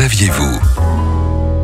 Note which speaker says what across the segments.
Speaker 1: saviez-vous?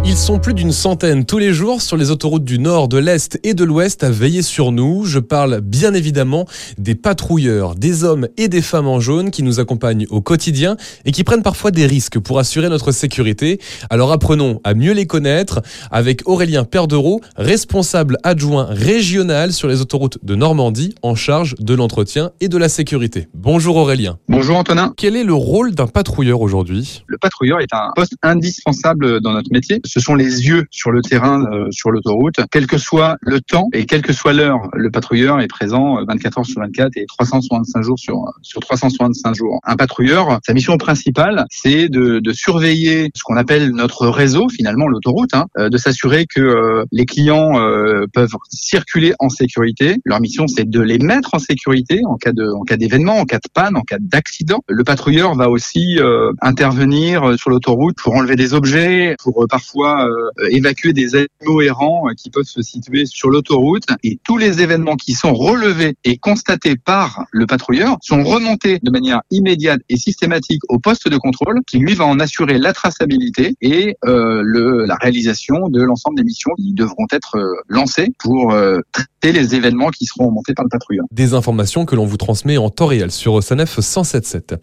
Speaker 2: Ils sont plus d'une centaine tous les jours sur les autoroutes du nord, de l'est et de l'ouest à veiller sur nous. Je parle bien évidemment des patrouilleurs, des hommes et des femmes en jaune qui nous accompagnent au quotidien et qui prennent parfois des risques pour assurer notre sécurité. Alors apprenons à mieux les connaître avec Aurélien Perdereau, responsable adjoint régional sur les autoroutes de Normandie en charge de l'entretien et de la sécurité. Bonjour Aurélien.
Speaker 3: Bonjour Antonin.
Speaker 2: Quel est le rôle d'un patrouilleur aujourd'hui?
Speaker 3: Le patrouilleur est un poste indispensable dans notre métier. Ce sont les yeux sur le terrain, euh, sur l'autoroute. Quel que soit le temps et quelle que soit l'heure, le patrouilleur est présent euh, 24 heures sur 24 et 365 jours sur, sur 365 jours. Un patrouilleur, sa mission principale, c'est de, de surveiller ce qu'on appelle notre réseau, finalement l'autoroute, hein, euh, de s'assurer que euh, les clients euh, peuvent circuler en sécurité. Leur mission, c'est de les mettre en sécurité en cas de, en cas d'événement, en cas de panne, en cas d'accident. Le patrouilleur va aussi euh, intervenir sur l'autoroute pour enlever des objets, pour euh, parfois euh, évacuer des animaux errants euh, qui peuvent se situer sur l'autoroute. Et tous les événements qui sont relevés et constatés par le patrouilleur sont remontés de manière immédiate et systématique au poste de contrôle qui lui va en assurer la traçabilité et euh, le, la réalisation de l'ensemble des missions qui devront être euh, lancées pour euh, traiter les événements qui seront remontés par le patrouilleur.
Speaker 2: Des informations que l'on vous transmet en temps réel sur Sanef 177.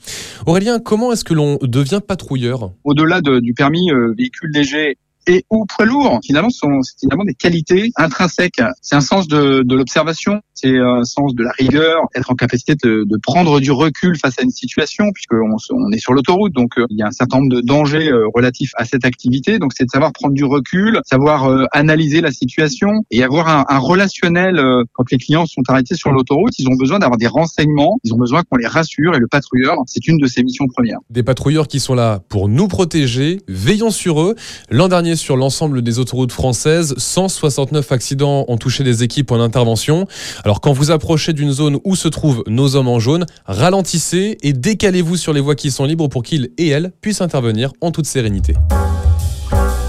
Speaker 2: Aurélien, comment est-ce que l'on devient patrouilleur?
Speaker 3: Au-delà de- du permis véhicule léger et ou poids lourd, finalement, sont finalement des qualités intrinsèques. C'est un sens de, de l'observation, c'est un sens de la rigueur, être en capacité de, de prendre du recul face à une situation, puisqu'on on est sur l'autoroute, donc euh, il y a un certain nombre de dangers euh, relatifs à cette activité. Donc c'est de savoir prendre du recul, savoir euh, analyser la situation et avoir un, un relationnel. quand les clients sont arrêtés sur l'autoroute, ils ont besoin d'avoir des renseignements, ils ont besoin qu'on les rassure, et le patrouilleur, c'est une de ses missions premières.
Speaker 2: Des patrouilleurs qui sont là pour nous protéger, veillons sur eux. L'an sur l'ensemble des autoroutes françaises, 169 accidents ont touché des équipes en intervention. Alors quand vous approchez d'une zone où se trouvent nos hommes en jaune, ralentissez et décalez-vous sur les voies qui sont libres pour qu'ils et elles puissent intervenir en toute sérénité.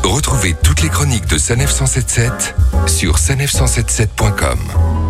Speaker 1: Retrouvez toutes les chroniques de Sanef 177 sur sanef177.com.